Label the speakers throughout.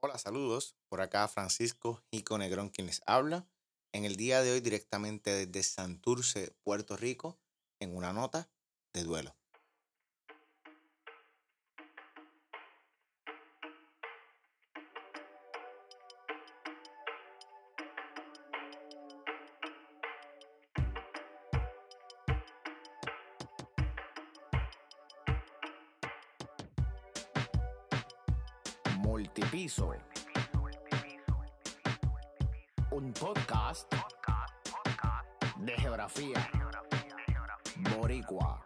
Speaker 1: Hola, saludos. Por acá Francisco Jico Negrón quien les habla. En el día de hoy directamente desde Santurce, Puerto Rico, en una nota de duelo.
Speaker 2: Multipiso. Un podcast de geografía boricua.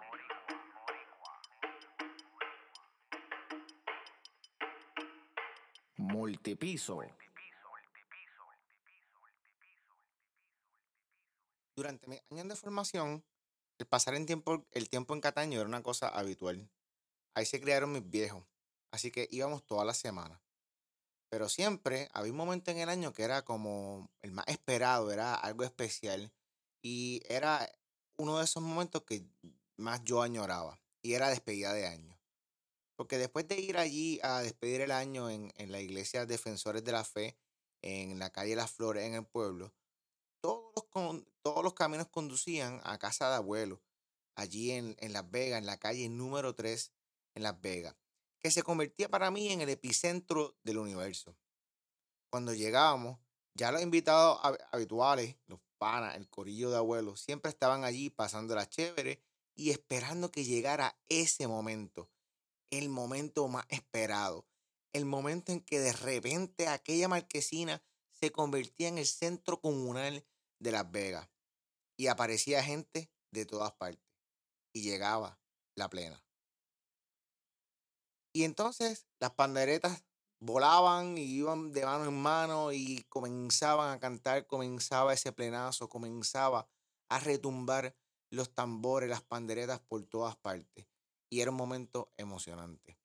Speaker 2: Multipiso.
Speaker 1: Durante mis años de formación, el pasar en tiempo, el tiempo en Cataño era una cosa habitual. Ahí se criaron mis viejos, así que íbamos todas las semanas. Pero siempre había un momento en el año que era como el más esperado, era algo especial. Y era uno de esos momentos que más yo añoraba. Y era despedida de año. Porque después de ir allí a despedir el año en, en la iglesia Defensores de la Fe, en la calle Las Flores, en el pueblo, todos los, con- todos los caminos conducían a casa de abuelo, allí en, en Las Vegas, en la calle número 3, en Las Vegas, que se convertía para mí en el epicentro del universo. Cuando llegábamos, ya los invitados hab- habituales, los panas, el corillo de abuelos, siempre estaban allí pasando la chévere y esperando que llegara ese momento, el momento más esperado, el momento en que de repente aquella marquesina se convertía en el centro comunal de Las Vegas y aparecía gente de todas partes y llegaba la plena. Y entonces las panderetas volaban y iban de mano en mano y comenzaban a cantar, comenzaba ese plenazo, comenzaba a retumbar los tambores, las panderetas por todas partes. Y era un momento emocionante.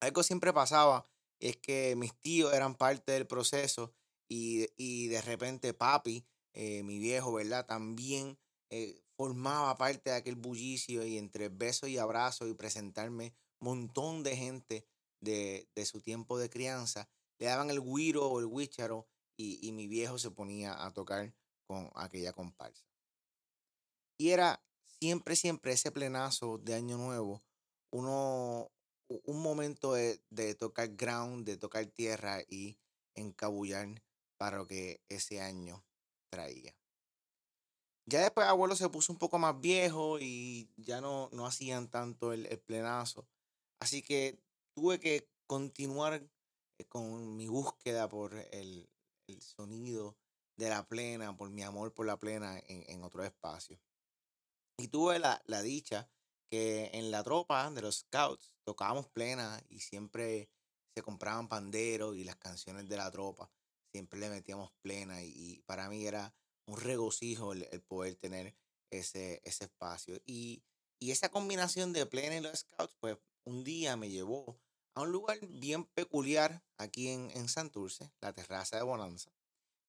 Speaker 1: Algo siempre pasaba, es que mis tíos eran parte del proceso y, y de repente papi, eh, mi viejo, ¿verdad? También eh, formaba parte de aquel bullicio y entre besos y abrazos y presentarme montón de gente de, de su tiempo de crianza, le daban el guiro o el guícharo y, y mi viejo se ponía a tocar con aquella comparsa. Y era siempre, siempre ese plenazo de Año Nuevo, uno, un momento de, de tocar ground, de tocar tierra y encabullar para lo que ese año traía. Ya después abuelo se puso un poco más viejo y ya no, no hacían tanto el, el plenazo. Así que tuve que continuar eh, con mi búsqueda por el, el sonido de la plena, por mi amor por la plena en, en otro espacio. Y tuve la, la dicha que en la tropa de los scouts tocábamos plena y siempre se compraban panderos y las canciones de la tropa. Siempre le metíamos plena y, y para mí era un regocijo el, el poder tener ese, ese espacio. Y, y esa combinación de plena y los scouts, pues un día me llevó a un lugar bien peculiar aquí en, en Santurce, la terraza de Bonanza,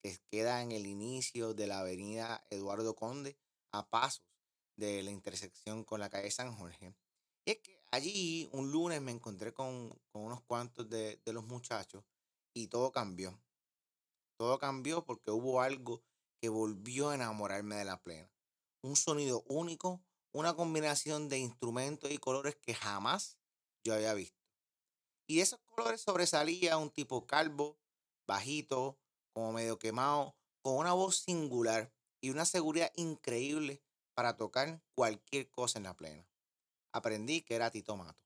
Speaker 1: que queda en el inicio de la avenida Eduardo Conde, a pasos de la intersección con la calle San Jorge. Y es que allí un lunes me encontré con, con unos cuantos de, de los muchachos y todo cambió. Todo cambió porque hubo algo que volvió a enamorarme de la plena. Un sonido único, una combinación de instrumentos y colores que jamás yo había visto. Y de esos colores sobresalía un tipo calvo, bajito, como medio quemado, con una voz singular y una seguridad increíble para tocar cualquier cosa en la plena. Aprendí que era Tito Mato.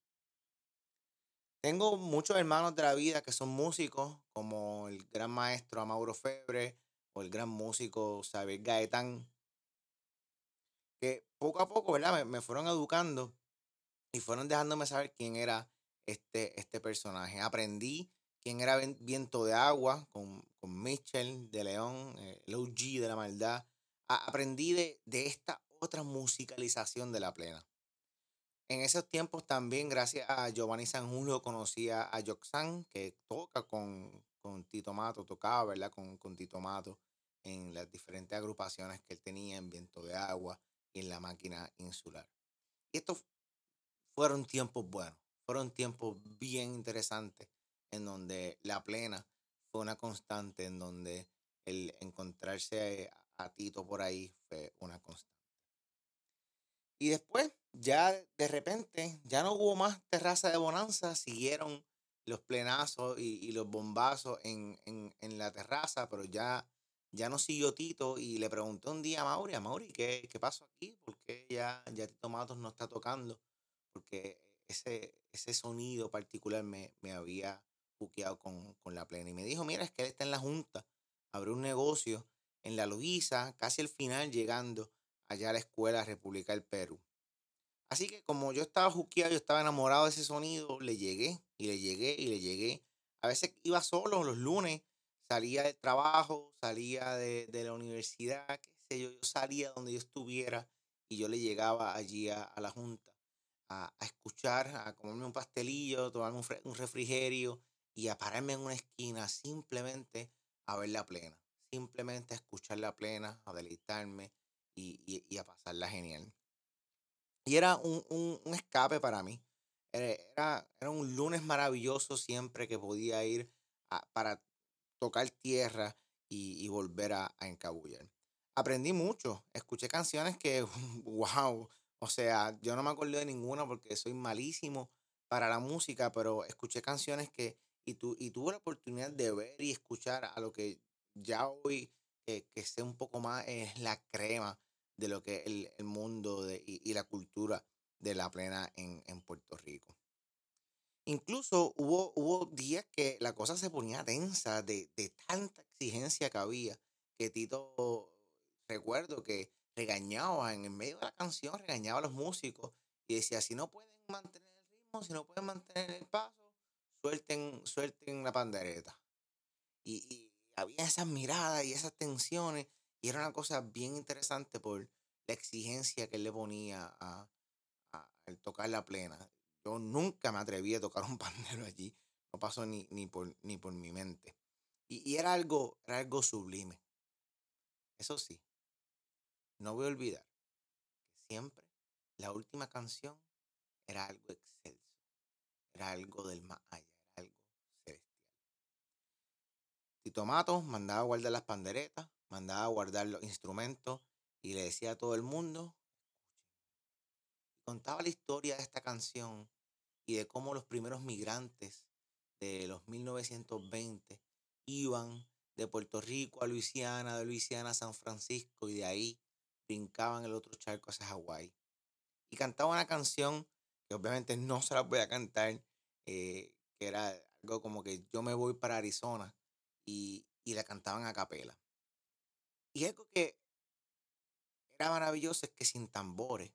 Speaker 1: Tengo muchos hermanos de la vida que son músicos, como el gran maestro Amauro Febre o el gran músico Xavier Gaetán, que poco a poco, ¿verdad? Me, me fueron educando y fueron dejándome saber quién era este, este personaje. Aprendí quién era Viento de Agua con, con Mitchell de León, eh, el de la maldad. Aprendí de, de esta otra musicalización de la plena. En esos tiempos también, gracias a Giovanni San Julio, conocía a Yoxan, que toca con, con Tito Mato, tocaba, ¿verdad? Con, con Tito Mato en las diferentes agrupaciones que él tenía en Viento de Agua y en la máquina insular. Y estos fueron tiempos buenos, fueron tiempos bien interesantes en donde la plena fue una constante, en donde el encontrarse a, Tito por ahí fue una constante. Y después, ya de repente, ya no hubo más terraza de bonanza, siguieron los plenazos y, los bombazos en, la terraza, pero ya, ya no siguió Tito y le pregunté un día a Mauri, a Mauri, ¿qué, qué pasó aquí? ¿Por qué ya, ya Tito Matos no está tocando? Porque ese, ese sonido particular me, me había buqueado con, con, la plena. Y me dijo, mira, es que él está en la Junta, abrió un negocio en la Luisa, casi al final llegando allá a la Escuela República del Perú. Así que como yo estaba juqueado, yo estaba enamorado de ese sonido, le llegué y le llegué y le llegué. A veces iba solo los lunes, salía del trabajo, salía de, de la universidad, qué sé yo, yo salía donde yo estuviera y yo le llegaba allí a, a la Junta a, escuchar, a comerme un pastelillo, tomarme un, un refrigerio y a pararme en una esquina simplemente a ver la plena, simplemente a escuchar la plena, a deleitarme y, y, a pasarla genial. Y era un, un, escape para mí. Era, era, un lunes maravilloso siempre que podía ir para tocar tierra y, y volver a, a, encabullar. Aprendí mucho, escuché canciones que, wow, o sea, yo no me acuerdo de ninguna porque soy malísimo para la música, pero escuché canciones que, y, tu, y tuve la oportunidad de ver y escuchar a lo que ya hoy, eh, que sé un poco más, es la crema de lo que es el, el mundo de, y, la cultura de la plena en, en Puerto Rico. Incluso hubo, hubo días que la cosa se ponía tensa de, de tanta exigencia que había, que Tito, recuerdo que regañaba en el medio de la canción, regañaba a los músicos y decía, si no pueden mantener el ritmo, si no pueden mantener el paso, suelten, suelten la pandereta. Y, había esas miradas y esas tensiones y era una cosa bien interesante por la exigencia que él le ponía a, tocar la plena. Yo nunca me atreví a tocar un pandero allí, no pasó ni, ni, por, ni por mi mente. Y, y era, algo, era algo sublime. Eso sí, no voy a olvidar que siempre la última canción era algo excelso, era algo del más allá, era algo celestial. Tito Mato mandaba a guardar las panderetas, mandaba a guardar los instrumentos y le decía a todo el mundo, contaba la historia de esta canción y de cómo los primeros migrantes de los 1920 iban de Puerto Rico a Luisiana, de Luisiana a San Francisco y de ahí brincaban el otro charco hacia Hawái. Y cantaba una canción que obviamente no se la voy a cantar, eh, que era algo como que yo me voy para Arizona y, y la cantaban a capela. Y algo que era maravilloso es que sin tambores,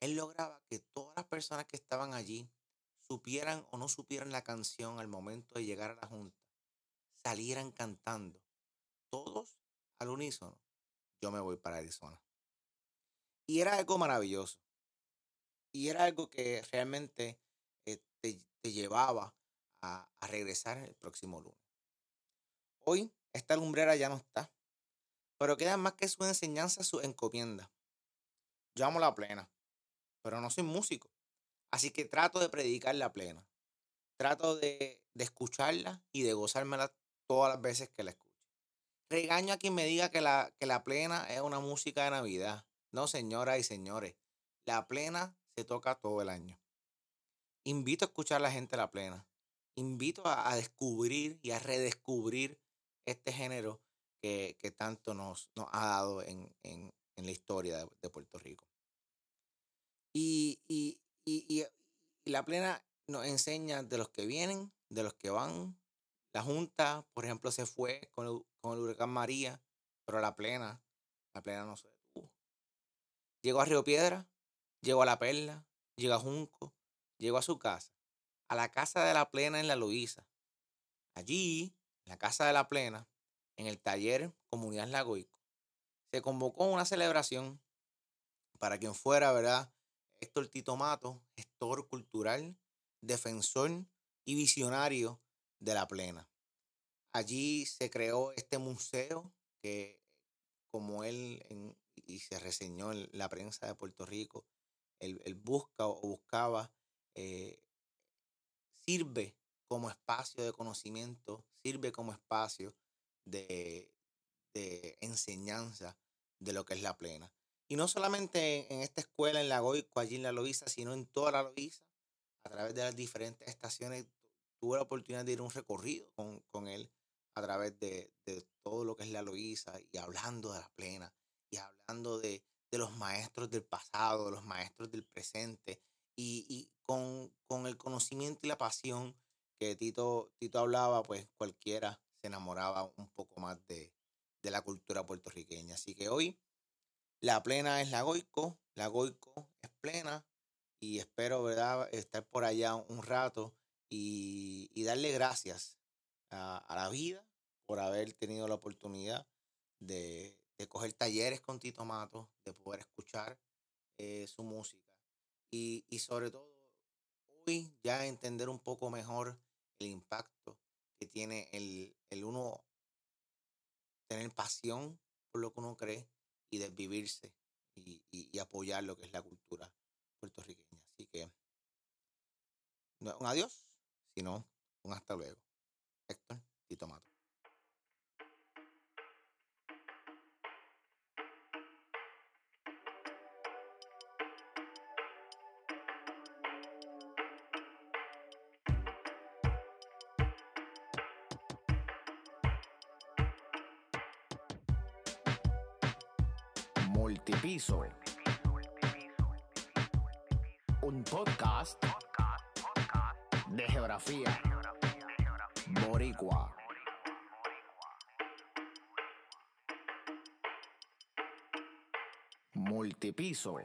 Speaker 1: él lograba que todas las personas que estaban allí supieran o no supieran la canción al momento de llegar a la junta, salieran cantando, todos al unísono, yo me voy para Arizona. Y era algo maravilloso. Y era algo que realmente eh, te, llevaba a, regresar el próximo lunes. Hoy esta lumbrera ya no está, pero queda más que su enseñanza, su encomienda. Yo amo la plena, pero no soy músico, así que trato de predicar la plena. Trato de, de escucharla y de gozármela todas las veces que la escucho. Regaño a quien me diga que la, que la plena es una música de Navidad. No, señoras y señores, la plena se toca todo el año. Invito a escuchar a la gente la plena. Invito a, descubrir y a redescubrir este género que, tanto nos, nos, ha dado en, la historia de, Puerto Rico. Y, y, la plena nos enseña de los que vienen, de los que van. La Junta, por ejemplo, se fue con el, con el huracán María, pero la plena, la plena no se Llegó a Río Piedra, llegó a La Perla, llegó a Junco, llegó a su casa, a la casa de la plena en la Luisa. Allí, en la casa de la plena, en el taller Comunidad Lagoico, se convocó una celebración para quien fuera, ¿verdad? Héctor Tito Mato, gestor cultural, defensor y visionario de la plena. Allí se creó este museo que, como él y se reseñó en la prensa de Puerto Rico, él, busca o buscaba, eh, sirve como espacio de conocimiento, sirve como espacio de, de enseñanza de lo que es la plena. Y no solamente en esta escuela, en la Goico, allí en la Loíza, sino en toda la Loíza, a través de las diferentes estaciones, tuve la oportunidad de ir un recorrido con, con él a través de, de, todo lo que es la Loíza y hablando de la plena y hablando de, de los maestros del pasado, de los maestros del presente y, y con, con, el conocimiento y la pasión que Tito, Tito hablaba, pues cualquiera se enamoraba un poco más de, de la cultura puertorriqueña. Así que hoy la plena es la Goico, la Goico es plena y espero, ¿verdad?, estar por allá un rato y, y darle gracias a, a, la vida por haber tenido la oportunidad de, de coger talleres con Tito Mato, de poder escuchar eh, su música y, y sobre todo hoy ya entender un poco mejor el impacto que tiene el, el uno tener pasión por lo que uno cree y desvivirse y, y, y, apoyar lo que es la cultura puertorriqueña. Así que no un adiós, sino un hasta luego. Héctor Tito Mato.
Speaker 2: Multipiso. Un podcast de geografía. Boricua. Multipiso.